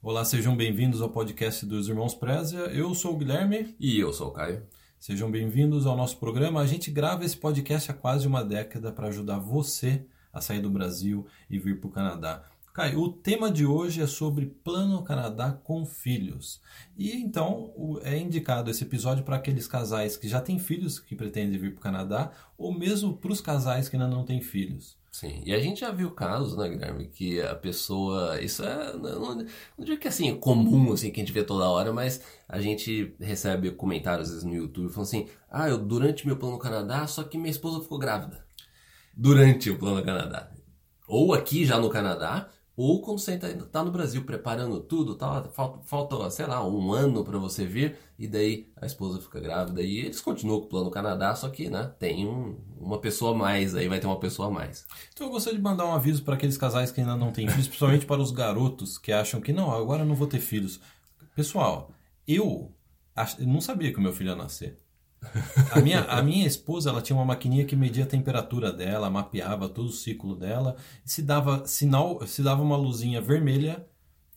Olá, sejam bem-vindos ao podcast dos Irmãos Prézia. Eu sou o Guilherme. E eu sou o Caio. Sejam bem-vindos ao nosso programa. A gente grava esse podcast há quase uma década para ajudar você a sair do Brasil e vir para o Canadá. Caio, o tema de hoje é sobre Plano Canadá com filhos. E então é indicado esse episódio para aqueles casais que já têm filhos que pretendem vir para o Canadá, ou mesmo para os casais que ainda não têm filhos. Sim, e a gente já viu casos, né, Guilherme, que a pessoa. Isso é. Não, não, não digo que assim, é comum, assim, que a gente vê toda hora, mas a gente recebe comentários às vezes no YouTube falando assim: ah, eu durante meu plano no Canadá, só que minha esposa ficou grávida. Durante o plano no Canadá. Ou aqui já no Canadá, ou quando você está no Brasil preparando tudo, tá, falta, falta, sei lá, um ano para você vir, e daí a esposa fica grávida e eles continuam com o plano Canadá, só que né, tem um, uma pessoa a mais, aí vai ter uma pessoa a mais. Então eu gostaria de mandar um aviso para aqueles casais que ainda não têm filhos, principalmente para os garotos que acham que não, agora eu não vou ter filhos. Pessoal, eu não sabia que o meu filho ia nascer. A minha, a minha esposa ela tinha uma maquininha que media a temperatura dela, mapeava todo o ciclo dela. Se dava sinal, se dava uma luzinha vermelha,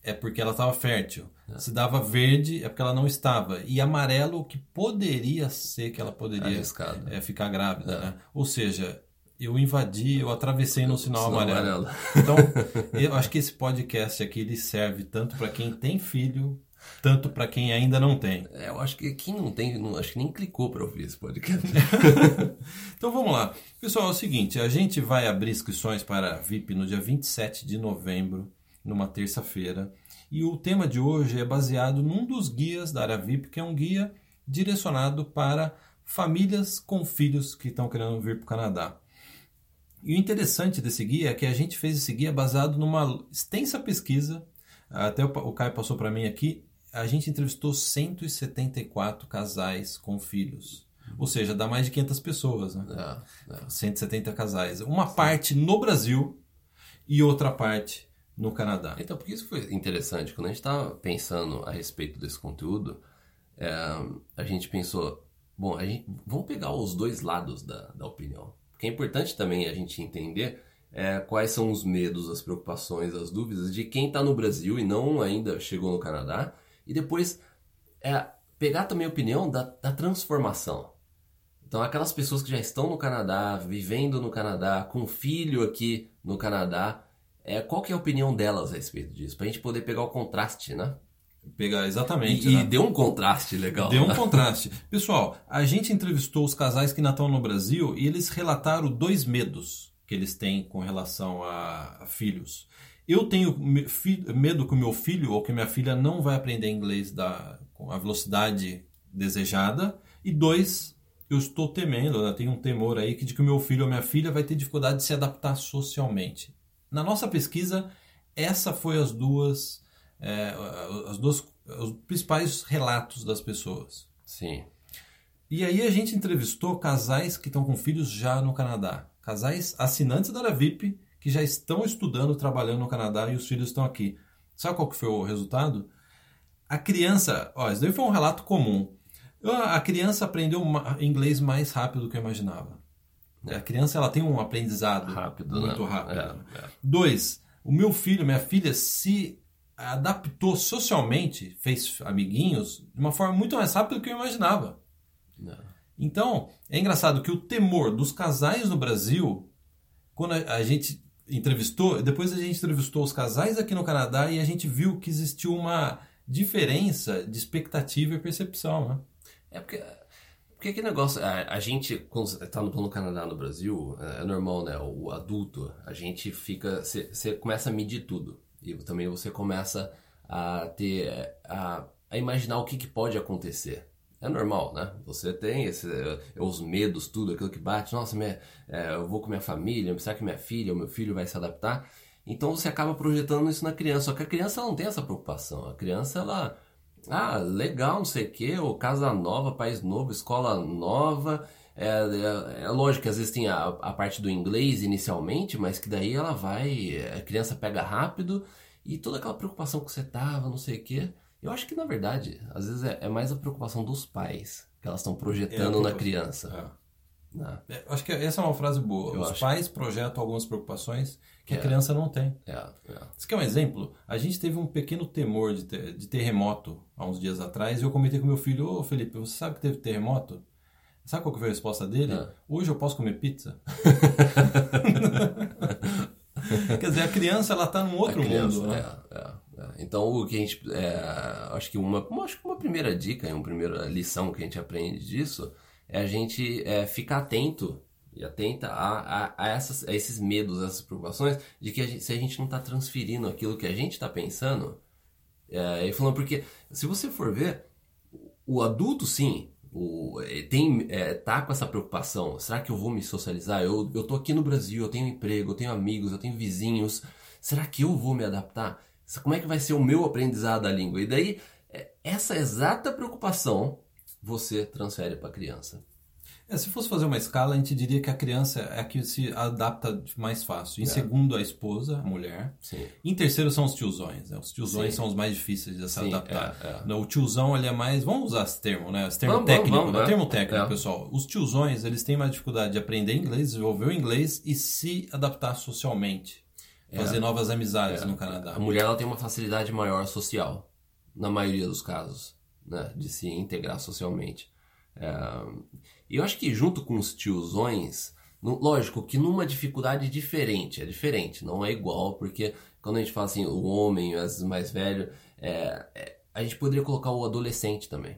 é porque ela estava fértil. É. Se dava verde, é porque ela não estava. E amarelo, que poderia ser que ela poderia é, ficar grávida. É. Né? Ou seja, eu invadi, eu atravessei no sinal, sinal amarelo. amarelo. Então, eu acho que esse podcast aqui ele serve tanto para quem tem filho tanto para quem ainda não tem. É, eu acho que quem não tem, não, acho que nem clicou para ouvir esse podcast. então vamos lá. Pessoal, é o seguinte, a gente vai abrir inscrições para a VIP no dia 27 de novembro, numa terça-feira. E o tema de hoje é baseado num dos guias da área VIP, que é um guia direcionado para famílias com filhos que estão querendo vir para o Canadá. E o interessante desse guia é que a gente fez esse guia baseado numa extensa pesquisa, até o Caio passou para mim aqui, a gente entrevistou 174 casais com filhos. Ou seja, dá mais de 500 pessoas, né? É, é. 170 casais. Uma Sim. parte no Brasil e outra parte no Canadá. Então, por isso foi interessante. Quando a gente estava pensando a respeito desse conteúdo, é, a gente pensou, bom, a gente, vamos pegar os dois lados da, da opinião. Porque é importante também a gente entender é, quais são os medos, as preocupações, as dúvidas de quem está no Brasil e não ainda chegou no Canadá e depois é, pegar também a opinião da, da transformação. Então, aquelas pessoas que já estão no Canadá, vivendo no Canadá, com filho aqui no Canadá, é, qual que é a opinião delas a respeito disso? Para a gente poder pegar o contraste, né? Pegar exatamente. E, né? e deu um contraste legal. Deu um contraste. Pessoal, a gente entrevistou os casais que ainda estão no Brasil e eles relataram dois medos que eles têm com relação a, a filhos. Eu tenho medo que o meu filho ou que minha filha não vai aprender inglês da, com a velocidade desejada. E dois, eu estou temendo, né? tenho um temor aí que de que o meu filho ou minha filha vai ter dificuldade de se adaptar socialmente. Na nossa pesquisa, essa foi as duas, é, as duas, os principais relatos das pessoas. Sim. E aí a gente entrevistou casais que estão com filhos já no Canadá, casais assinantes da Área VIP que já estão estudando, trabalhando no Canadá e os filhos estão aqui. Sabe qual que foi o resultado? A criança, ó, isso daí foi um relato comum. A criança aprendeu inglês mais rápido do que eu imaginava. A criança ela tem um aprendizado rápido, muito né? rápido. É, é. Dois, o meu filho, minha filha se adaptou socialmente, fez amiguinhos de uma forma muito mais rápida do que eu imaginava. É. Então, é engraçado que o temor dos casais no Brasil, quando a, a gente entrevistou, depois a gente entrevistou os casais aqui no Canadá e a gente viu que existiu uma diferença de expectativa e percepção, né? É porque porque que negócio, a, a gente, quando está no plano Canadá no Brasil, é, é, normal, né? O adulto, a gente fica, você começa a medir tudo. E também você começa a ter, a, a imaginar o que, que pode acontecer. É normal, né? Você tem esse, eh, os medos, tudo, aquilo que bate. Nossa, minha, é, eu vou com minha família, será que minha filha ou meu filho vai se adaptar? Então você acaba projetando isso na criança. Só que a criança não tem essa preocupação. A criança, ela. Ah, legal, não sei o quê, ou casa nova, país novo, escola nova. É, é, é, lógico que às vezes tem a, a parte do inglês inicialmente, mas que daí ela vai. A criança pega rápido e toda aquela preocupação que você tava, não sei o quê eu acho que, na verdade, às vezes é, é mais a preocupação dos pais que elas estão projetando é na criança. Né? É, acho que essa é uma frase boa. Eu Os acho. pais projetam algumas preocupações que a É. criança não tem. É, é. Você quer um exemplo? A gente teve um pequeno temor de, ter- de terremoto há uns dias atrás e eu comentei com meu filho, ô Felipe, você sabe que teve terremoto? Sabe qual foi a resposta dele? É. Hoje eu posso comer pizza? Quer dizer, a criança ela tá num outro criança, mundo, né? é, é, é. Então o que a gente. é, acho que uma, uma- acho que uma primeira dica, uma primeira lição que a gente aprende disso é a gente é, ficar atento e atenta a, a, a essas, a esses medos, essas preocupações, de que a gente- se a gente não está transferindo aquilo que a gente está pensando, é, e falando, porque se você for ver, o adulto sim. O, é, tem, é, tá com essa preocupação. Será que eu vou me socializar? Eu, eu tô aqui no Brasil, eu tenho emprego, eu tenho amigos, eu tenho vizinhos. Será que eu vou me adaptar? Como é que vai ser o meu aprendizado da língua? E daí, é, essa exata preocupação você transfere para a criança. É, se fosse fazer uma escala, a gente diria que a criança é a que se adapta mais fácil. Em É. segundo, a esposa, a mulher. Sim. Em terceiro são os tiozões. Né? Os tiozões Sim. são os mais difíceis de se Sim, adaptar. é, é. O tiozão ele é mais. Vamos usar esse termo, né? Esse termo Vamos, vamos, técnico. vamos, né? é. termo técnico, pessoal. Os tiozões eles têm mais dificuldade de aprender inglês, desenvolver o inglês e se adaptar socialmente. Fazer novas amizades no Canadá. A mulher ela tem uma facilidade maior social, na maioria dos casos, né, de se integrar socialmente. É, E eu acho que junto com os tiozões, lógico que numa dificuldade diferente, é diferente, não é igual, porque quando a gente fala assim, o homem, as mais velho, é, é, a gente poderia colocar o adolescente também.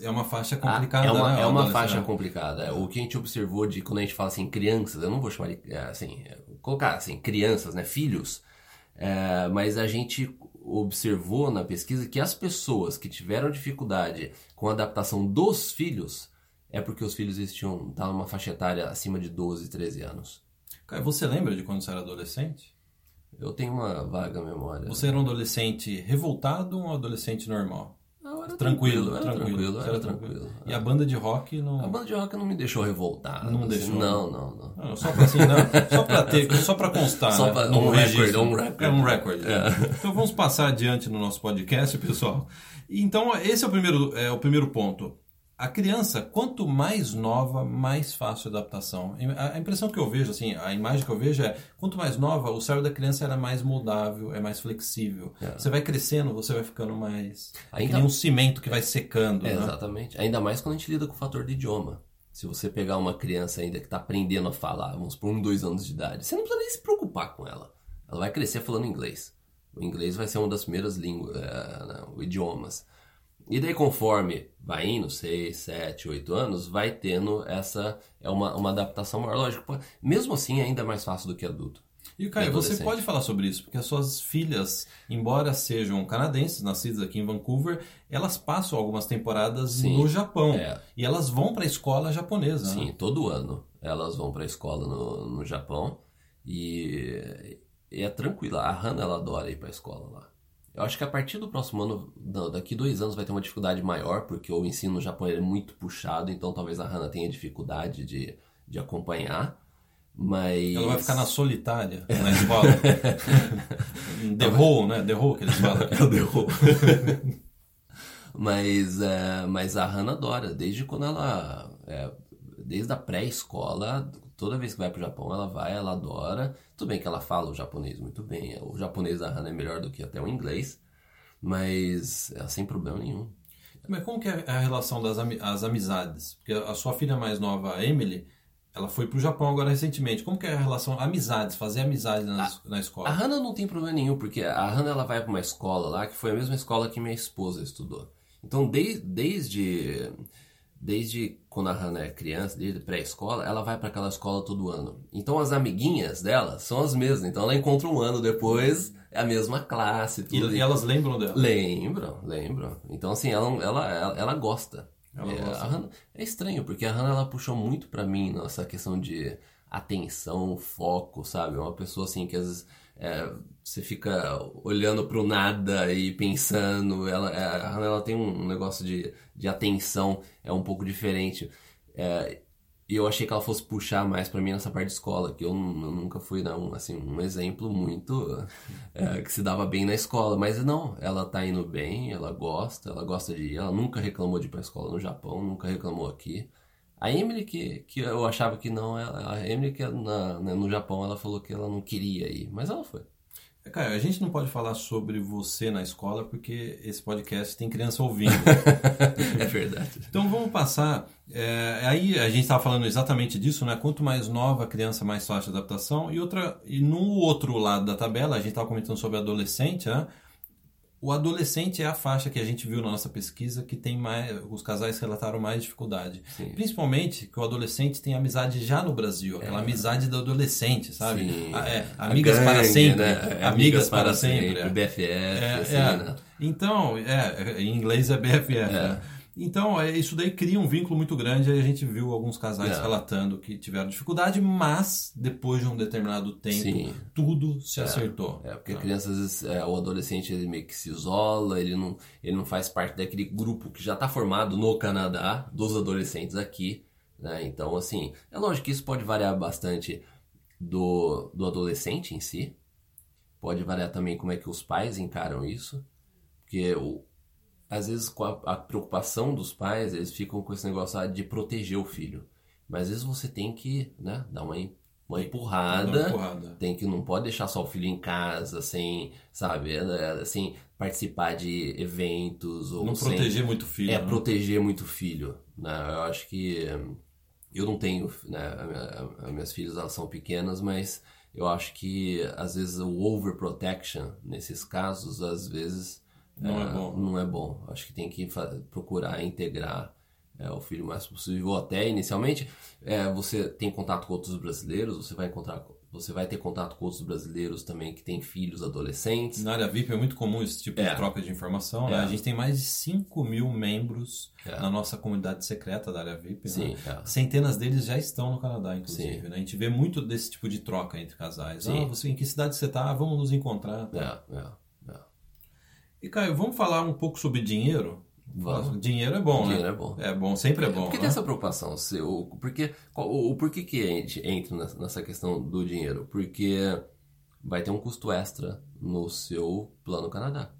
É uma faixa Ah, complicada, é uma, né? é uma faixa complicada. O que a gente observou de quando a gente fala assim, crianças, eu não vou chamar de, é, assim, colocar assim, crianças, né, filhos, é, mas a gente observou na pesquisa que as pessoas que tiveram dificuldade com a adaptação dos filhos é porque os filhos eles tinham, estavam numa faixa etária acima de 12, 13 anos. Cara, você lembra de quando você era adolescente? Eu tenho uma vaga memória. Você era um adolescente revoltado ou um adolescente normal? Eu era Tranquilo, era tranquilo. tranquilo, era era tranquilo. E a banda de rock A não. banda de rock não me deixou revoltar. Não assim, deixou? Não, não, não. Não, só pra assim, não, só pra ter, só pra constar. Só né? pra- No um recorde, registro. um recorde. É um recorde. É. Então vamos passar adiante no nosso podcast, pessoal. Então esse é o primeiro, é o primeiro ponto. A criança, quanto mais nova, mais fácil a adaptação. A impressão que eu vejo, assim, a imagem que eu vejo é, quanto mais nova, o cérebro da criança era mais moldável, é mais flexível. Você vai crescendo, você vai ficando mais... É que Ainda- um cimento que vai secando, É, né? Exatamente. Ainda mais quando a gente lida com o fator de idioma. Se você pegar uma criança ainda que está aprendendo a falar, vamos por um, dois anos de idade, você não precisa nem se preocupar com ela. Ela vai crescer falando inglês. O inglês vai ser uma das primeiras línguas, é, né, idiomas. E daí, conforme vai indo, 6, 7, 8 anos, vai tendo essa. É uma, uma adaptação maior. Lógico, mesmo assim, é ainda mais fácil do que adulto. E Caio, você pode falar sobre isso, porque as suas filhas, embora sejam canadenses, nascidas aqui em Vancouver, elas passam algumas temporadas Sim. no Japão. É. E elas vão para a escola japonesa. Sim, Né? todo ano elas vão para a escola no, no Japão e, e é tranquila. A Hannah ela adora ir para a escola lá. Eu acho que a partir do próximo ano, não, daqui dois anos, vai ter uma dificuldade maior, porque o ensino no Japão é muito puxado, então talvez a Hannah tenha dificuldade de, de acompanhar. Mas. Ela vai ficar na solitária na escola. The hole, né? The hole que eles falam. É o derrubo. mas, é, mas a Hannah adora, desde quando ela. é, desde a pré-escola, toda vez que vai pro Japão, ela vai, ela adora. Tudo bem que ela fala o japonês muito bem, o japonês da Hannah é melhor do que até o inglês, mas é sem problema nenhum. Mas como que é a relação das as amizades? Porque a sua filha mais nova, a Emily, ela foi pro Japão agora recentemente. Como que é a relação amizades, fazer amizade na, na A escola? Hannah não tem problema nenhum, porque a Hannah ela vai para uma escola lá que foi a mesma escola que minha esposa estudou. Então, de- desde, desde quando a Hannah é criança, desde pré-escola, ela vai para aquela escola todo ano. Então, as amiguinhas dela são as mesmas. Então, ela encontra um ano depois, é a mesma classe. E, Tudo. e elas lembram dela? Lembram, lembram. Então, assim, ela, ela, ela, ela gosta. Ela é, gosta. Hannah- é estranho, porque a Hannah ela puxou muito pra mim nessa questão de atenção, foco, sabe? É Uma pessoa assim que às vezes é, você fica olhando pro nada e pensando. Ela, é, a Hannah ela tem um negócio de, de atenção, é um pouco diferente. É, e eu achei que ela fosse puxar mais pra mim nessa parte de escola, que eu, eu nunca fui não, assim, um exemplo muito é, que se dava bem na escola. Mas não, ela tá indo bem, ela gosta, ela gosta de ir, ela nunca reclamou de ir pra escola no Japão, nunca reclamou aqui. A Emily que, que eu achava que não, a Emily que na, né, no Japão ela falou que ela não queria ir, mas ela foi. Cara, a gente não pode falar sobre você na escola porque esse podcast tem criança ouvindo. é verdade. Então vamos passar. É, aí a gente estava falando exatamente disso, né? Quanto mais nova a criança, mais fácil a adaptação. E outra, e no outro lado da tabela, a gente estava comentando sobre adolescente, né? O adolescente é a faixa que a gente viu na nossa pesquisa que tem mais, os casais relataram mais dificuldade. Sim. Principalmente que o adolescente tem amizade já no Brasil, aquela é. amizade do adolescente, sabe? Sim. É, amigas gangue, para sempre, né? amigas, amigas para, para sempre, sempre. BFF, é, assim, é. né? Então, é, em inglês é BFF, é. né? Então, é, isso daí cria um vínculo muito grande. Aí a gente viu alguns casais é. relatando que tiveram dificuldade, mas depois de um determinado tempo, Sim. tudo se é. acertou. É, porque a criança, às vezes, é, o adolescente, ele meio que se isola, ele não, ele não faz parte daquele grupo que já está formado no Canadá, dos adolescentes aqui. Né? Então, assim, é lógico que isso pode variar bastante do, do adolescente em si. Pode variar também como é que os pais encaram isso. Porque o, às vezes com a, a, preocupação dos pais, eles ficam com esse negócio ah, de proteger o filho. Mas às vezes você tem que, né, dar uma, uma empurrada, uma empurrada. Tem que não pode deixar só o filho em casa sem, sabe, assim, participar de eventos ou não sem, proteger muito o filho. É né? proteger muito o filho, né? Eu acho que eu não tenho, né, as minhas filhas elas são pequenas, mas eu acho que às vezes o overprotection nesses casos, às vezes não é, é bom. Não é bom. Acho que tem que procurar integrar é, o filho o mais possível. Até inicialmente, é, você tem contato com outros brasileiros, você vai encontrar. Você vai ter contato com outros brasileiros também que têm filhos adolescentes. Na área VIP é muito comum esse tipo de é. troca de informação. Né? É. A gente tem mais de 5 mil membros é. na nossa comunidade secreta da área VIP. Sim, né? Centenas deles já estão no Canadá, inclusive. Né? A gente vê muito desse tipo de troca entre casais. Sim. Ah, você, em que cidade você está? Vamos nos encontrar. Tá? É, é. E Caio, vamos falar um pouco sobre dinheiro? Vamos. Dinheiro é bom, dinheiro né? é bom. É bom, sempre é bom. Por que né? tem essa preocupação? O, porque, o, o porquê que a gente entra nessa questão do dinheiro? Porque vai ter um custo extra no seu plano Canadá.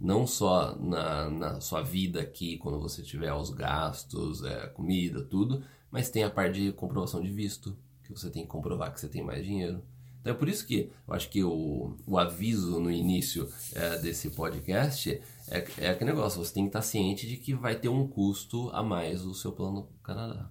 Não só na, na sua vida aqui, quando você tiver os gastos, é, comida, tudo, mas tem a parte de comprovação de visto, que você tem que comprovar que você tem mais dinheiro. Então é por isso que eu acho que o, o aviso no início é, desse podcast é, é aquele negócio, você tem que estar ciente de que vai ter um custo a mais o seu plano Canadá.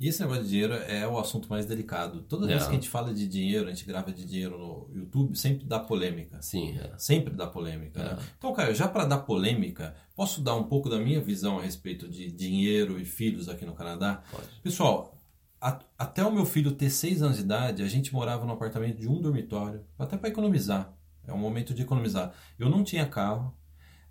E esse negócio de dinheiro é o assunto mais delicado. Toda vez é. que a gente fala de dinheiro, a gente grava de dinheiro no YouTube, sempre dá polêmica. Sim, é. Sempre dá polêmica. Né? É. Então, Caio, já para dar polêmica, posso dar um pouco da minha visão a respeito de dinheiro e filhos aqui no Canadá? Pode. Pessoal, até o meu filho ter seis anos de idade, a gente morava num apartamento de um dormitório, até para economizar. É um momento de economizar. Eu não tinha carro,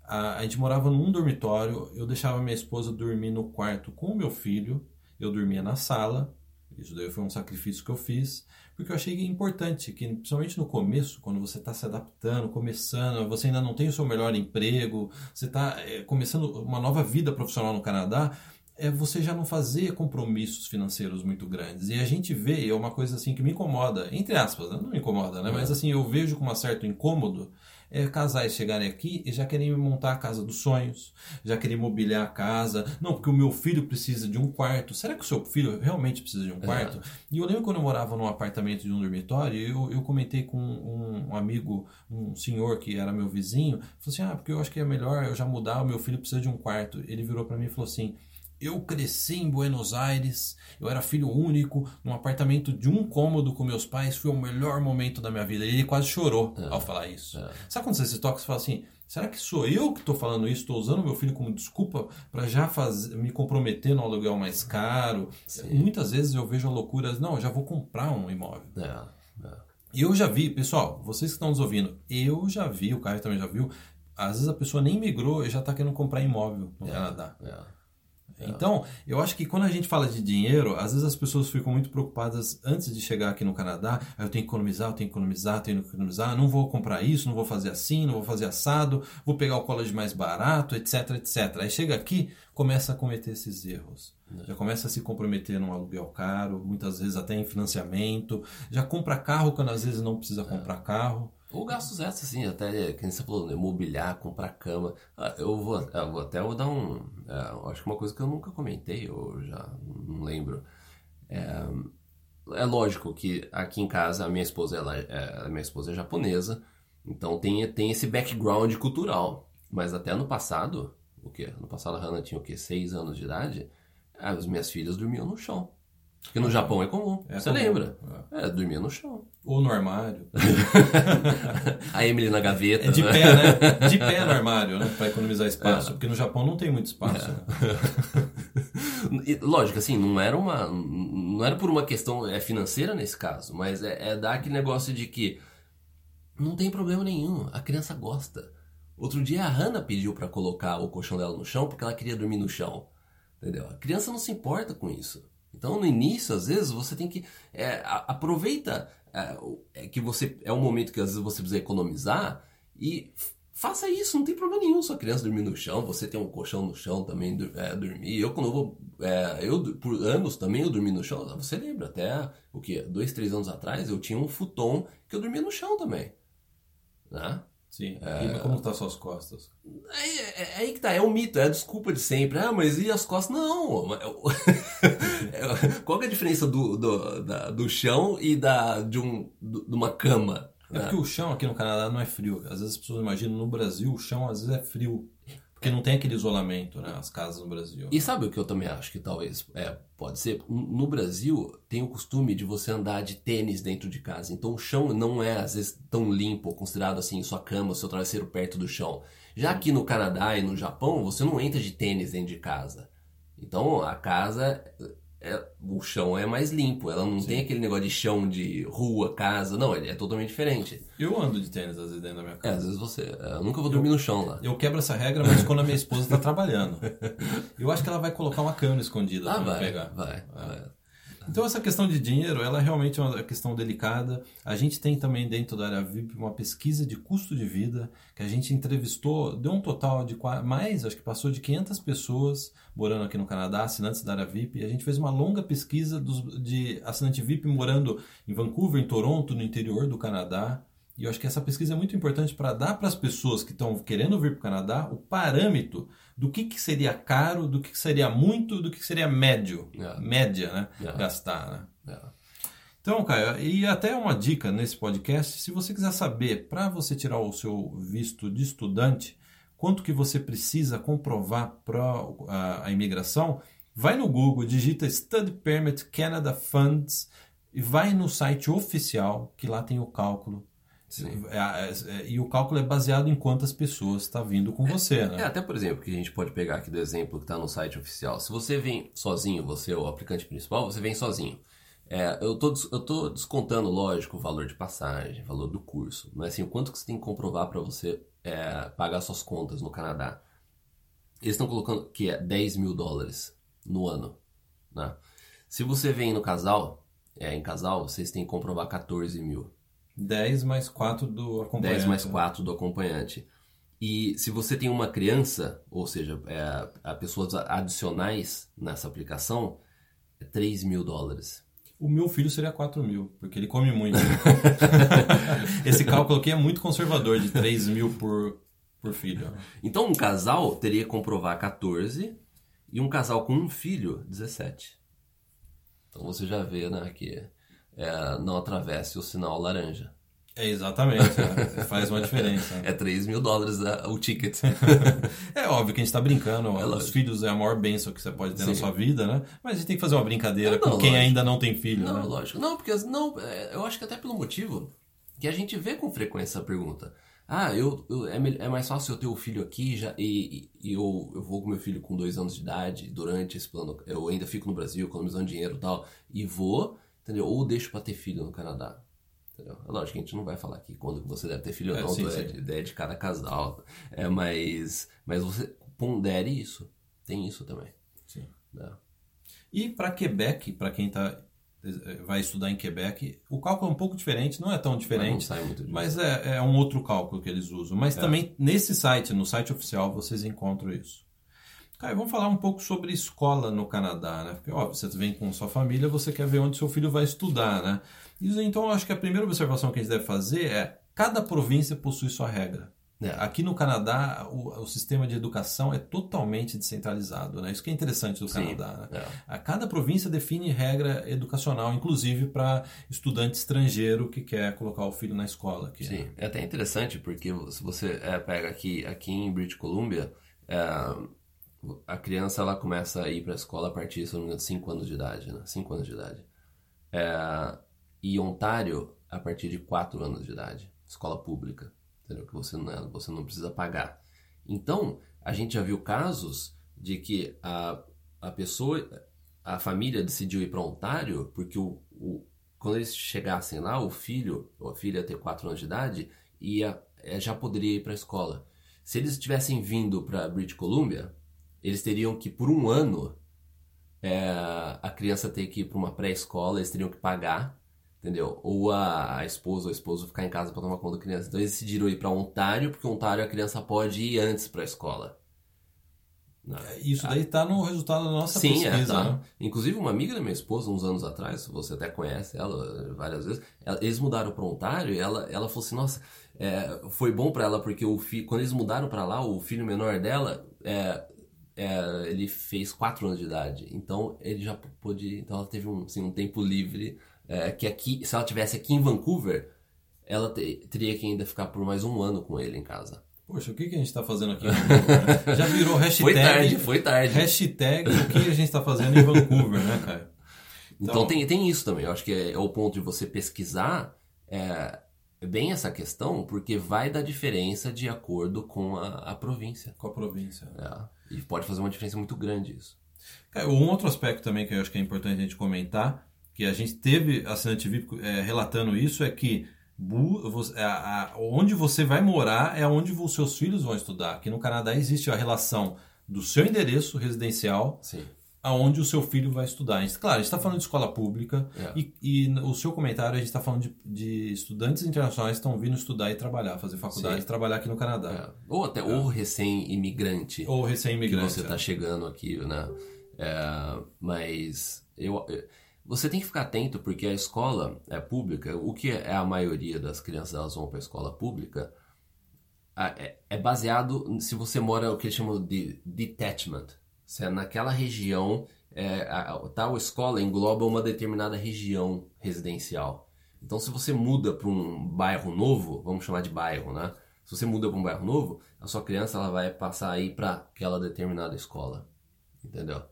a, a, gente morava num dormitório, eu deixava minha esposa dormir no quarto com o meu filho, eu dormia na sala. Isso daí foi um sacrifício que eu fiz, porque eu achei importante que, principalmente no começo, quando você está se adaptando, começando, você ainda não tem o seu melhor emprego, você está é, começando uma nova vida profissional no Canadá, é você já não fazer compromissos financeiros muito grandes. E a gente vê, é uma coisa assim que me incomoda, entre aspas, né? não me incomoda, né? É. Mas assim, eu vejo com um certo incômodo é, casais chegarem aqui e já querem montar a casa dos sonhos, já querem mobiliar a casa. Não, porque o meu filho precisa de um quarto. Será que o seu filho realmente precisa de um quarto? É. E eu lembro quando eu morava num apartamento de um dormitório, eu, eu comentei com um, um amigo, um senhor que era meu vizinho, falou assim: ah, porque eu acho que é melhor eu já mudar, o meu filho precisa de um quarto. Ele virou para mim e falou assim eu cresci em Buenos Aires, eu era filho único, num apartamento de um cômodo com meus pais, foi o melhor momento da minha vida. Ele quase chorou é, ao falar isso. É. Sabe quando você se toca e fala assim: será que sou eu que estou falando isso? Estou usando meu filho como desculpa para já fazer, me comprometer no aluguel mais caro? Sim. Muitas vezes eu vejo loucuras, não, eu já vou comprar um imóvel. É, é. Eu já vi, pessoal, vocês que estão nos ouvindo, eu já vi, o Caio também já viu, às vezes a pessoa nem migrou e já está querendo comprar imóvel no é, Canadá. É. Então, eu acho que quando a gente fala de dinheiro, às vezes as pessoas ficam muito preocupadas antes de chegar aqui no Canadá. Ah, eu tenho que economizar, eu tenho que economizar, eu tenho que economizar. Não vou comprar isso, não vou fazer assim, não vou fazer assado, vou pegar o college mais barato, etc, etc. Aí chega aqui, começa a cometer esses erros. Já começa a se comprometer num aluguel caro, muitas vezes até em financiamento. Já compra carro quando às vezes não precisa comprar carro. Ou gastos extras, assim, até, que você falou, né, mobiliar, comprar cama. Ah, eu vou, eu vou até vou dar um. É, acho que uma coisa que eu nunca comentei, ou já não lembro. É, é lógico que aqui em casa a minha esposa, ela, é, a minha esposa é japonesa, então tem, tem esse background cultural. Mas até no passado, o quê? No passado a Hannah tinha o quê? Seis anos de idade? As minhas filhas dormiam no chão. Porque no Japão é comum. É você comum. lembra? É. é, dormia no chão. Ou no armário. a Emily na gaveta. É de né? pé, né? De pé no armário, né? Pra economizar espaço. É. Porque no Japão não tem muito espaço. É. Né? Lógico, assim, não era uma. Não era por uma questão é, financeira nesse caso, mas é, é dar aquele negócio de que não tem problema nenhum. A criança gosta. Outro dia a Hannah pediu para colocar o colchão dela no chão porque ela queria dormir no chão. Entendeu? A criança não se importa com isso. Então, no início, às vezes, você tem que. É, aproveita é, é, que você é um momento que às vezes você precisa economizar e faça isso, não tem problema nenhum. Sua criança dormir no chão, você tem um colchão no chão também, é, dormir. Eu, quando eu vou. É, eu, por anos também, eu dormi no chão. Você lembra, até o que? Dois, três anos atrás, eu tinha um futon que eu dormia no chão também. Né? Sim. É... Como tá suas costas? É, é, é, aí que tá, é um mito, é a desculpa de sempre. Ah, mas e as costas? Não. Qual é a diferença do, do, da, do chão e da, de, um, de uma cama? É porque o chão aqui no Canadá não é frio. Às vezes as pessoas imaginam no Brasil o chão às vezes é frio. Porque não tem aquele isolamento, né? As casas no Brasil. E sabe o que eu também acho que talvez é, pode ser? No Brasil tem o costume de você andar de tênis dentro de casa. Então o chão não é às vezes tão limpo, considerado assim, sua cama, seu travesseiro perto do chão. Já aqui no Canadá e no Japão, você não entra de tênis dentro de casa. Então a casa é, o chão é mais limpo, ela não Sim. tem aquele negócio de chão de rua, casa, não, ele é totalmente diferente. Eu ando de tênis às vezes dentro da minha casa. É, às vezes você. É, eu nunca vou dormir eu, no chão lá. Eu quebro essa regra, mas quando a minha esposa está trabalhando. Eu acho que ela vai colocar uma câmera escondida ah, pra vai, pegar. Vai, é. vai. Então essa questão de dinheiro, ela realmente é uma questão delicada. A gente tem também dentro da área VIP uma pesquisa de custo de vida que a gente entrevistou, deu um total de mais, acho que passou de 500 pessoas morando aqui no Canadá, assinantes da área VIP. E a gente fez uma longa pesquisa dos, de assinante VIP morando em Vancouver, em Toronto, no interior do Canadá. E eu acho que essa pesquisa é muito importante para dar para as pessoas que estão querendo vir para o Canadá o parâmetro do que, que seria caro, do que, que seria muito, do que, que seria médio, yeah. média, né? Yeah. Gastar, né? Yeah. Então, Caio, e até uma dica nesse podcast, se você quiser saber, para você tirar o seu visto de estudante, quanto que você precisa comprovar para a, a imigração, vai no Google, digita Study Permit Canada Funds e vai no site oficial, que lá tem o cálculo é, é, é, e o cálculo é baseado em quantas pessoas está vindo com você, né? É, até por exemplo, que a gente pode pegar aqui do exemplo que está no site oficial. Se você vem sozinho, você é o aplicante principal, você vem sozinho. É, eu, tô, eu tô descontando, lógico, o valor de passagem, o valor do curso. Mas assim, o quanto que você tem que comprovar para você é, pagar suas contas no Canadá? Eles estão colocando que é 10 mil dólares no ano. Né? Se você vem no casal, é, em casal, vocês têm que comprovar 14 mil. 10 mais 4 do acompanhante. 10 mais 4 do acompanhante. E se você tem uma criança, ou seja, é, a pessoas adicionais nessa aplicação, é 3 mil dólares. O meu filho seria 4 mil, porque ele come muito. Esse cálculo aqui é muito conservador, de 3 mil por, por filho. Então, um casal teria que comprovar 14 e um casal com um filho, 17. Então você já vê né, que é, não atravesse o sinal laranja. É, exatamente, é, faz uma diferença. É 3 mil dólares o ticket. é óbvio que a gente está brincando, é os lógico. filhos é a maior bênção que você pode ter Sim. na sua vida, né? Mas a gente tem que fazer uma brincadeira não, com não, quem lógico. ainda não tem filho, não, né? lógico. Não, porque não, é, eu acho que até pelo motivo que a gente vê com frequência essa pergunta. Ah, eu, eu é, é, mais fácil eu ter o filho aqui já, e, e, eu, eu vou com meu filho com dois anos de idade, durante esse plano, eu ainda fico no Brasil economizando dinheiro e tal, e vou entendeu? Ou deixo para ter filho no Canadá. Entendeu? É lógico que a gente não vai falar aqui quando você deve ter filho ou é, não, sim, é, sim. ideia de cada casal. É, mas, mas você pondere isso. Tem isso também. Sim. É. E para Quebec, para quem tá, vai estudar em Quebec, o cálculo é um pouco diferente, não é tão diferente, mas, mas é, é, um outro cálculo que eles usam. Mas é. também nesse site, no site oficial, vocês encontram isso. Caio, vamos falar um pouco sobre escola no Canadá, né? Porque, ó, você vem com sua família, você quer ver onde seu filho vai estudar, né? Então, eu acho que a primeira observação que a gente deve fazer é cada província possui sua regra. É. Aqui no Canadá, o, o sistema de educação é totalmente descentralizado. Né? Isso que é interessante do Sim, Canadá. Né? é. A cada província define regra educacional, inclusive para estudante estrangeiro que quer colocar o filho na escola. Aqui, né? Sim, é até interessante porque se você é, pega aqui, aqui em British Columbia, é, a criança ela começa a ir para a escola a partir, de 5 anos de idade, né? 5 anos de idade. É, e Ontário, a partir de 4 anos de idade, escola pública, entendeu? Que você não, você não precisa pagar. Então, a gente já viu casos de que a, a pessoa, a família decidiu ir para Ontário porque o, o, quando eles chegassem lá, o filho ou a filha ter 4 anos de idade ia, é, já poderia ir para a escola. Se eles tivessem vindo para British Columbia, eles teriam que, por um ano, é, a criança ter que ir para uma pré-escola, eles teriam que pagar, entendeu? Ou a, a esposa ou o esposo ficar em casa para tomar conta da criança. Então eles decidiram ir para Ontário, porque Ontário a criança pode ir antes para a escola. Não. Isso daí está no resultado da nossa Sim, é, pesquisa. tá. né? Inclusive, uma amiga da minha esposa, uns anos atrás, você até conhece ela várias vezes, ela- eles mudaram para Ontário e ela, ela falou assim: nossa, é, foi bom para ela porque o fi, quando eles mudaram para lá, o filho menor dela, é, é, ele fez 4 anos de idade. Então, ele já pôde. Então, ela teve um, assim, um tempo livre. é, que aqui, se ela tivesse aqui em Vancouver, ela te- teria que ainda ficar por mais um ano com ele em casa. Poxa, o que, que a gente está fazendo aqui? Vancouver? Já virou hashtag. Foi tarde, foi tarde. Hashtag o que a gente está fazendo em Vancouver, né, Caio? Então, tem, tem isso também. Eu acho que é, é o ponto de você pesquisar é, bem essa questão, porque vai dar diferença de acordo com a, a província. Com a província. É, e pode fazer uma diferença muito grande isso. Caio, um outro aspecto também que eu acho que é importante a gente comentar, que a gente teve assinante VIP é, relatando isso, é que onde você vai morar é onde os seus filhos vão estudar. Aqui no Canadá existe a relação do seu endereço residencial Sim. Aonde o seu filho vai estudar. Gente- Claro, a gente está falando de escola pública É. e, e o seu comentário a gente está falando de, de estudantes internacionais que estão vindo estudar e trabalhar, fazer faculdade Sim. e trabalhar aqui no Canadá. É. Ou até ou recém-imigrante Ou que recém-imigrante. você está é. chegando aqui, né? É, mas eu, você tem que ficar atento porque a escola é pública. O que é a maioria das crianças elas vão para a escola pública é, é baseado se você mora o que eles chamam de detachment. É naquela região, é, a, a tal escola engloba uma determinada região residencial. Então, se você muda para um bairro novo, vamos chamar de bairro, né? Se você muda para um bairro novo, a sua criança ela vai passar aí para aquela determinada escola, entendeu?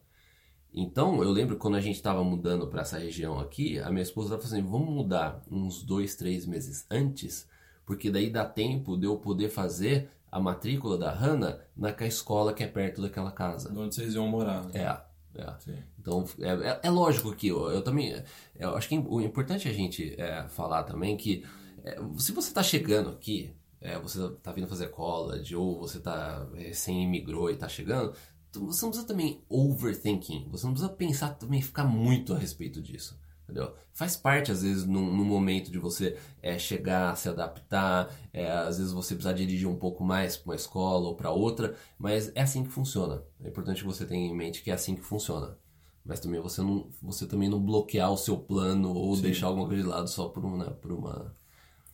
Então, eu lembro quando a gente estava mudando para essa região aqui, a minha esposa estava falando assim, vamos mudar uns dois, três meses antes, porque daí dá tempo de eu poder fazer a matrícula da Hannah na escola que é perto daquela casa. De onde vocês iam morar. né? É, é. Então, é, é- é lógico que eu, eu também. Eu acho que o importante é a gente é, falar também que é, se você está chegando aqui, é, você está vindo fazer college, ou você tá recém-imigrou e está chegando, você não precisa também overthinking. Você não precisa pensar também, ficar muito a respeito disso. Entendeu? Faz parte, às vezes, num, num momento de você é, chegar, se adaptar, é, às vezes você precisar dirigir um pouco mais para uma escola ou para outra, mas é assim que funciona. É importante que você tenha em mente que é assim que funciona. Mas também você não, você também não bloquear o seu plano ou Sim. deixar alguma coisa de lado só por, um, né, por uma.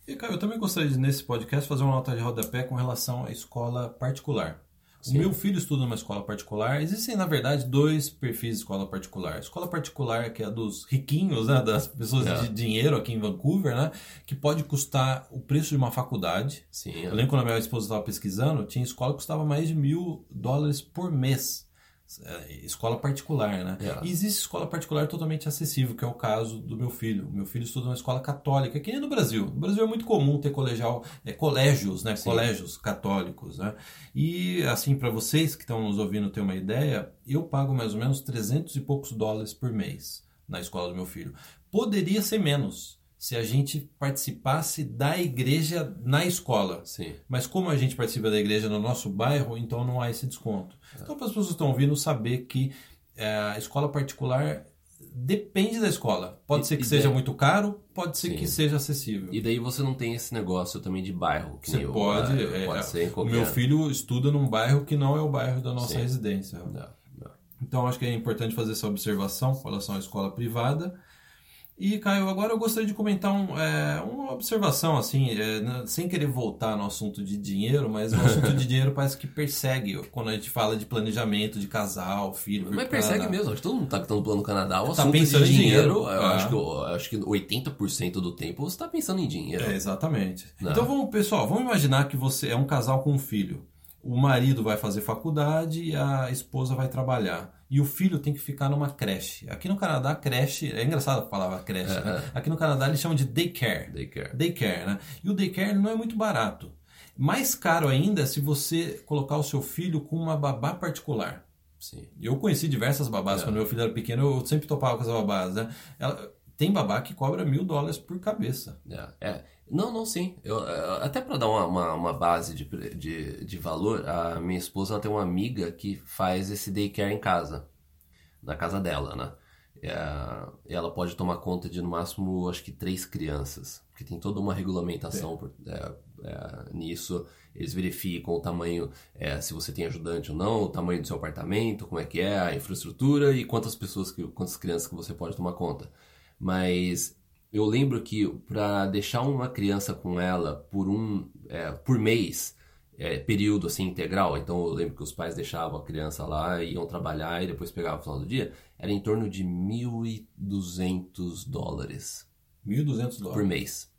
E, Caio, eu também gostaria de, nesse podcast, fazer uma nota de rodapé com relação à escola particular. Sim. O meu filho estuda numa escola particular. Existem, na verdade, dois perfis de escola particular. Escola particular, que é a dos riquinhos, né, das pessoas É. de dinheiro aqui em Vancouver, né, que pode custar o preço de uma faculdade. Sim, Eu lembro quando a minha esposa estava pesquisando, tinha escola que custava mais de mil dólares por mês. É, Escola particular, né? É. E existe escola particular totalmente acessível, que é o caso do meu filho. O meu filho estuda numa escola católica, que nem no Brasil. No Brasil é muito comum ter colegial, é, colégios, né? Sim. Colégios católicos, né? E, assim, para vocês que estão nos ouvindo ter uma ideia, eu pago mais ou menos 300 e poucos dólares por mês na escola do meu filho. Poderia ser menos se a gente participasse da igreja na escola. sim. Mas como a gente participa da igreja no nosso bairro, então não há esse desconto. Então, para as pessoas que estão ouvindo saber que é, a escola particular depende da escola. Pode E- ser que seja daí- muito caro, pode ser Sim. que seja acessível. E daí você não tem esse negócio também de bairro. Que Você nem eu, pode, né? é, pode ser em qualquer... meu filho estuda num bairro que não é o bairro da nossa Sim. residência. Não, não. Então, acho que é importante fazer essa observação com relação à escola privada. E, Caio, agora eu gostaria de comentar um, é, uma observação, assim, é, né, sem querer voltar no assunto de dinheiro, mas o assunto de dinheiro parece que persegue quando a gente fala de planejamento de casal, filho. Mas persegue mesmo, acho que todo mundo tá no plano Canadá. O Tá assunto pensando de em dinheiro, dinheiro. eu, É. acho que, eu acho que 80% do tempo você tá pensando em dinheiro. É, exatamente. Não. Então, vamos, pessoal, vamos imaginar que você é um casal com um filho. O marido vai fazer faculdade e a esposa vai trabalhar. E o filho tem que ficar numa creche. Aqui no Canadá, creche. É engraçado a palavra creche. né? Aqui no Canadá eles chamam de daycare. Daycare. Daycare, né? E o daycare não é muito barato. Mais caro ainda é se você colocar o seu filho com uma babá particular. Sim. Eu conheci diversas babás É. quando meu filho era pequeno, eu sempre topava com as babás, né? Ela- tem babá que cobra mil dólares por cabeça. É, é. Não, não, sim. Eu, é, até para dar uma, uma, uma base de, de, de valor, a minha esposa tem uma amiga que faz esse daycare em casa, na casa dela, né? É, ela pode tomar conta de no máximo, acho que três crianças, porque tem toda uma regulamentação por- é, é, nisso. Eles verificam o tamanho, é, se você tem ajudante ou não, o tamanho do seu apartamento, como é que é, a infraestrutura e quantas pessoas, que, quantas crianças que você pode tomar conta. Mas eu lembro que para deixar uma criança com ela por um é, por mês é, período assim integral então eu lembro que os pais deixavam a criança lá iam trabalhar e depois pegavam no final do dia era em torno de 1.200 dólares 1.200 por dólares. mês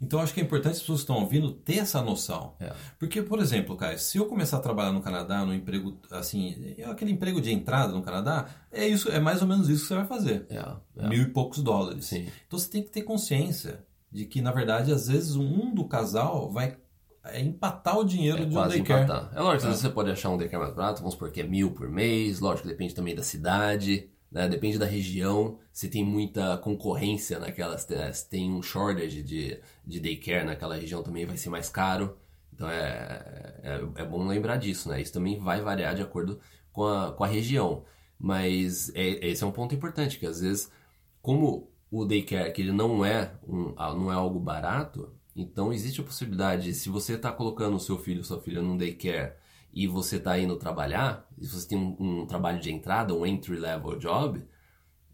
Então acho que é importante as pessoas que estão ouvindo ter essa noção. É. Porque, por exemplo, Caio, se eu começar a trabalhar no Canadá, no emprego, assim, aquele emprego de entrada no Canadá, é isso, é mais ou menos isso que você vai fazer. é, é. Mil e poucos dólares. Sim. Então você tem que ter consciência de que, na verdade, às vezes um do casal vai é, empatar o dinheiro É de um quase daycare. empatar. É lógico, às vezes você pode achar um daycare mais barato, vamos supor que é mil por mês, lógico, depende também da cidade, né? Depende da região, se tem muita concorrência naquelas, né? se tem um shortage de, de daycare naquela região também vai ser mais caro. Então é, é, é bom lembrar disso, né? Isso também vai variar de acordo com a, com a região. Mas é, esse é um ponto importante, que às vezes, como o daycare que ele não é, um, ah, não é algo barato, então existe a possibilidade, se você está colocando o seu filho ou sua filha num daycare e você está indo trabalhar, e você tem um, um trabalho de entrada, um entry level job,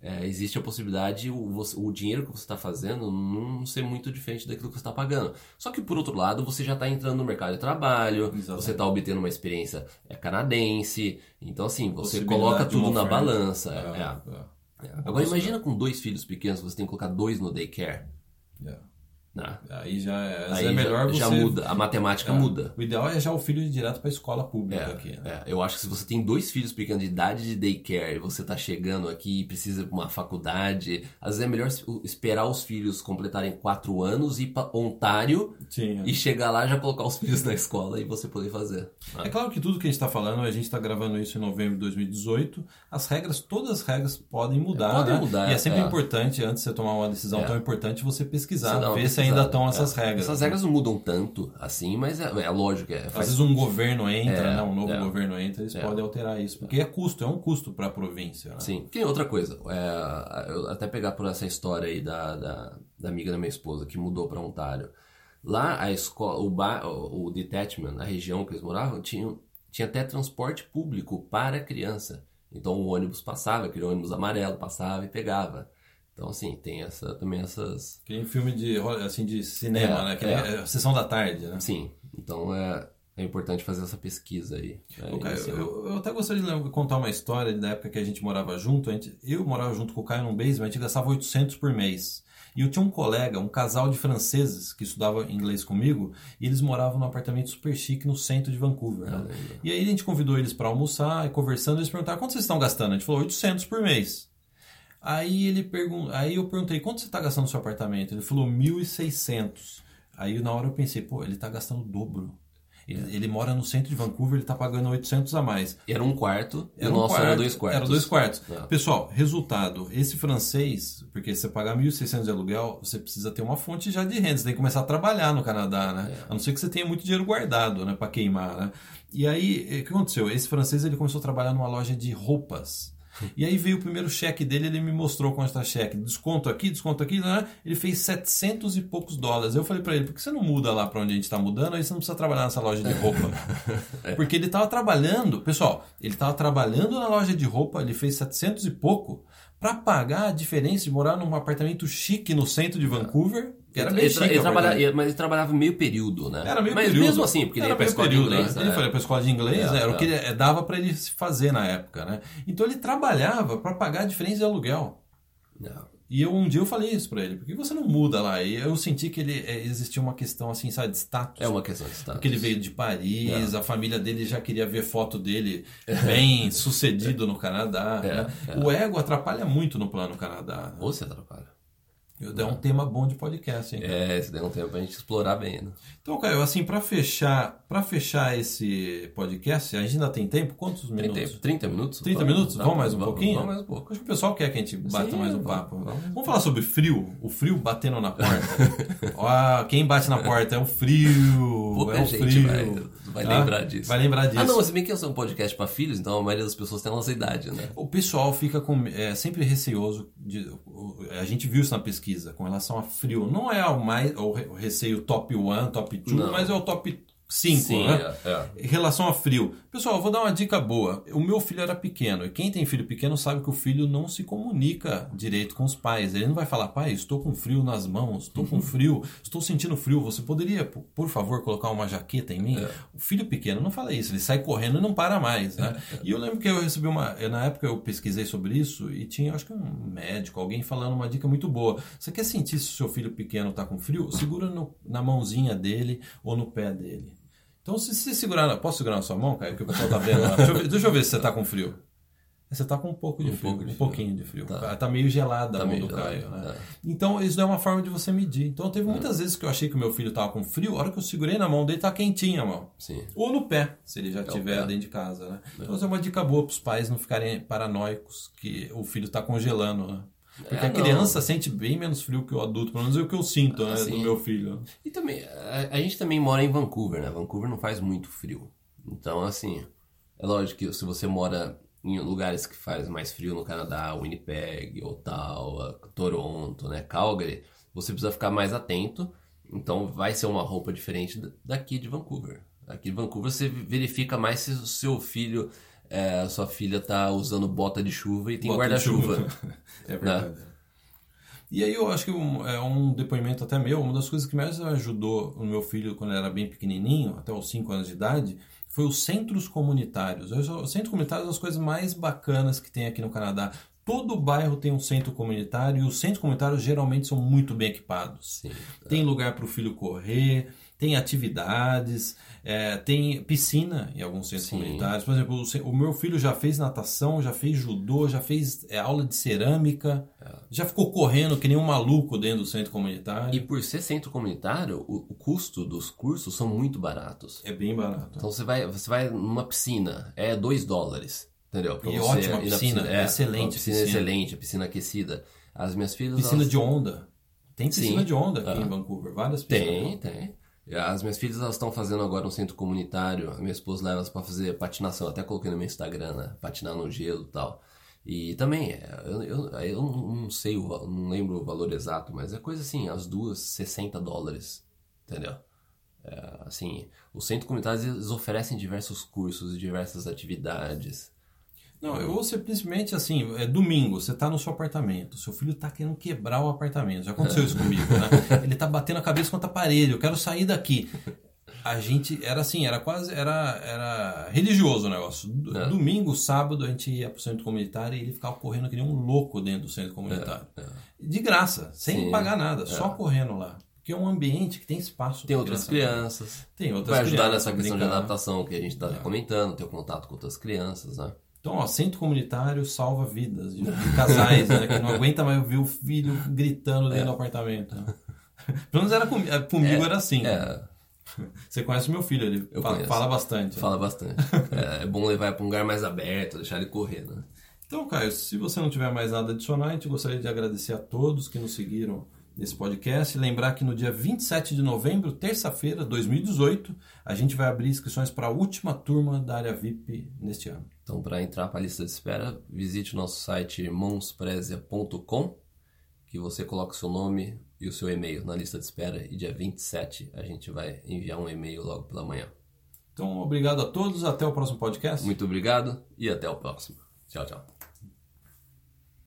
é, existe a possibilade o, o dinheiro que você está fazendo não ser muito diferente daquilo que você está pagando. Só que por outro lado, você já está entrando no mercado de trabalho, Exatamente. você está obtendo uma experiência é, canadense, então assim, você Possibilidade coloca tudo na balança. É, é. é, É. Agora imagina com dois filhos pequenos, você tem que colocar dois no daycare. Né? Aí já é, Aí é melhor já, você... já muda, a matemática É. muda. O ideal é já o filho ir direto para a escola pública É, aqui. né? é, eu acho que se você tem dois filhos pequenos de idade de daycare e você tá chegando aqui e precisa de uma faculdade, às vezes é melhor es- esperar os filhos completarem quatro anos e ir pra Ontário Sim, é. e chegar lá já colocar os filhos na escola e você poder fazer. É claro que tudo que a gente está falando, a gente está gravando isso em novembro de 2018, as regras, todas as regras podem mudar, Podem né? mudar, E é sempre é. importante, antes de você tomar uma decisão tão importante, você pesquisar, ver se. Ainda estão essas É. regras. Essas regras não mudam tanto assim, mas é, é lógico. É, Às faz- vezes um governo entra, É, né? um novo é. governo entra, eles podem alterar isso, porque é custo, é um custo para a província. né? Sim. Tem outra coisa. É, eu até pegar por essa história aí da, da, da amiga da minha esposa que mudou para Ontário. Lá a escola, o, ba, o, o detachment, a região que eles moravam, tinha, tinha até transporte público para criança. Então o ônibus passava, aquele ônibus amarelo passava e pegava. Então assim, tem essa também essas. Que nem filme de, assim, de cinema, É, né? Que é. é, Sessão da tarde, né? Sim. Então é, é importante fazer essa pesquisa aí. né, Ô, Caio, inicial. eu, eu até gostaria de contar uma história da época que a gente morava junto. Gente, eu morava junto com o Caio num basement, a gente gastava 800 por mês. E eu tinha um colega, um casal de franceses que estudava inglês comigo, e eles moravam num apartamento super chique no centro de Vancouver. né? E aí a gente convidou eles para almoçar e conversando, eles perguntaram quanto vocês estão gastando? A gente falou 800 por mês. Aí ele pergun aí eu perguntei quanto você está gastando no seu apartamento? Ele falou 1.600. Aí na hora eu pensei, pô, ele está gastando o dobro. Ele, ele mora no centro de Vancouver, ele está pagando 800 a mais. Era um quarto e o um nosso era quarto, dois quartos. Era dois quartos. É. Pessoal, resultado, esse francês, porque você pagar 1.600 de aluguel, você precisa ter uma fonte já de renda, você tem que começar a trabalhar no Canadá, né? É. A não ser que você tenha muito dinheiro guardado, né, para queimar, né? E aí, o que aconteceu? Esse francês, ele começou a trabalhar numa loja de roupas. E aí veio o primeiro cheque dele, ele me mostrou quanto está cheque. Desconto aqui, desconto aqui, né? Ele fez 700 e poucos dólares. Eu falei para ele, por que você não muda lá para onde a gente está mudando? Aí você não precisa trabalhar nessa loja de roupa. Porque ele estava trabalhando, pessoal, ele estava trabalhando na loja de roupa, ele fez 700 e pouco, para pagar a diferença de morar num apartamento chique no centro de Vancouver, que era ele, ele, chique. ele o trabalha, ele- mas ele trabalhava meio período, né? Era meio mas período. mesmo assim, porque ele Era ia pra escola período, de inglês. né? Ele é. foi pra escola de inglês, É, era o é. que ele- dava para ele se fazer na época, né? Então ele trabalhava para pagar a diferença de aluguel. Não. E eu, um dia eu falei isso pra ele, por que você não muda lá? E eu senti que ele é, existia uma questão assim, sabe, de status. É uma questão de status. Porque ele veio de Paris, É. a família dele já queria ver foto dele bem sucedido no Canadá. É, né? O ego atrapalha muito no plano Canadá. né? Ou você atrapalha. Eu dei um tema bom de podcast, hein? É, isso daí é um tempo pra gente explorar bem, né? Então, Caio, assim, pra fechar, para fechar esse podcast, a gente ainda tem tempo? Quantos Tem minutos? tempo? 30 minutos? 30 minutos? Dá- Vamos mais um vamos- pouquinho? Vamos mais um pouco. Acho que o pessoal quer que a gente bata Sim, mais um vamos, papo. vamos. Vamos falar sobre frio. O frio batendo na porta. Ó, quem bate na porta é o frio. Pouca é o gente frio. vai, vai Tá? lembrar disso. Vai lembrar disso. Ah, não, se bem que eu sou um podcast pra filhos, então a maioria das pessoas tem a nossa idade, né? O pessoal fica com, é, sempre receoso. De, a gente viu isso na pesquisa com relação a frio. Não é o mais o re- o receio top 1, top 2, Não. mas é o top 5, Sim, né? é, é. Em relação a frio. Pessoal, eu vou dar uma dica boa. O meu filho era pequeno. E quem tem filho pequeno sabe que o filho não se comunica direito com os pais. Ele não vai falar, pai, estou com frio nas mãos, estou Uhum. com frio, estou sentindo frio. Você poderia, por- favor, colocar uma jaqueta em mim? É. O filho pequeno não fala isso. Ele sai correndo e não para mais, né? E eu lembro que eu recebi uma... Na época eu pesquisei sobre isso e tinha, acho que um médico, alguém falando uma dica muito boa. Você quer sentir se o seu filho pequeno está com frio? Segura no- na mãozinha dele ou no pé dele. Então, se você segurar. na- Posso segurar na sua mão, Caio? Que o pessoal tá vendo lá. Deixa eu ver, deixa eu ver se você tá com frio. Você tá com um pouco de Um frio, pouco de um frio. pouquinho de frio. Tá. Tá, meio gelada a Tá mão meio do Caio, né? é. Então, isso é uma forma de você medir. Então, teve muitas vezes que eu achei que o meu filho tava com frio, a hora que eu segurei na mão dele, tá quentinha a mão. Sim. Ou no pé, se ele já É pé. dentro de casa, né? Então, isso é uma dica boa pros pais não ficarem paranoicos que o filho tá congelando, né? Porque É, a não. criança sente bem menos frio que o adulto, pelo menos é o que eu sinto, né, sim. do meu filho. E também, a, a gente também mora em Vancouver, né? Vancouver não faz muito frio. Então, assim, é lógico que se você mora em lugares que faz mais frio no Canadá, Winnipeg, Ottawa, Toronto, né? Calgary, você precisa ficar mais atento. Então, vai ser uma roupa diferente da- daqui de Vancouver. Aqui de Vancouver você verifica mais se o seu filho, é, sua filha tá usando bota de chuva e tem guarda-chuva. chuva. É verdade. E aí eu acho que um, é um depoimento até meu, uma das coisas que mais ajudou o meu filho quando ele era bem pequenininho, até os 5 anos de idade, foi os centros comunitários. Os centros comunitários são as coisas mais bacanas que tem aqui no Canadá. Todo bairro tem um centro comunitário e os centros comunitários geralmente são muito bem equipados. Sim. Tem lugar para o filho correr, tem atividades, é, tem piscina em alguns centros Sim. comunitários. Por exemplo, o, meu filho já fez natação, já fez judô, já fez é, aula de cerâmica, já ficou correndo que nem um maluco dentro do centro comunitário. E por ser centro comunitário, o, o custo dos cursos são muito baratos. É bem barato. Então você vai, você vai numa piscina, é 2 dólares, entendeu? Pra E você ótima ir na piscina, é, excelente piscina, piscina. excelente, a piscina aquecida. As minhas filhas... Piscina elas- de onda. Tem piscina Sim. de onda aqui Ah. em Vancouver, várias piscinas. Tem, tem. As minhas filhas elas estão fazendo agora um centro comunitário. A minha esposa leva elas para fazer patinação. Até coloquei no meu Instagram, né? Patinar no gelo e tal. E também, é, eu, eu, eu não sei, o não lembro o valor exato, mas é coisa assim, as duas 60 dólares, entendeu? É, assim, os centros comunitários eles oferecem diversos cursos, diversas atividades. Não, ou simplesmente assim, é domingo, você tá no seu apartamento, seu filho tá querendo quebrar o apartamento. Já aconteceu isso comigo, né? Ele tá batendo a cabeça contra a parede, eu quero sair daqui. A gente era assim, era quase, era, era religioso o negócio. É. Domingo, sábado, a gente ia pro centro comunitário e ele ficava correndo que nem um louco dentro do centro comunitário. De graça, sem Sim. pagar nada, só correndo lá. Porque é um ambiente que tem espaço. Tem outras criança. crianças. Tem outras Vai ajudar crianças, nessa questão de adaptação que a gente está comentando, ter o contato com outras crianças, né? Então, ó, centro comunitário salva vidas de, de casais, né? Que não aguenta mais ouvir o filho gritando dentro do apartamento. né? Pelo menos era comigo, comigo era assim. É, Você conhece o meu filho, ele Eu fala, fala bastante. Fala bastante. é, é bom levar para um lugar mais aberto, deixar ele correr, né? Então, Caio, se você não tiver mais nada a adicionar, a gente gostaria de agradecer a todos que nos seguiram nesse podcast. Lembrar que no dia 27 de novembro, terça-feira, 2018, a gente vai abrir inscrições para a última turma da área VIP neste ano. Então, para entrar para a lista de espera, visite o nosso site irmãosprezia.com, que você coloca o seu nome e o seu e-mail na lista de espera e dia 27 a gente vai enviar um e-mail logo pela manhã. Então, obrigado a todos, até o próximo podcast. Muito obrigado e até o próximo. Tchau, tchau.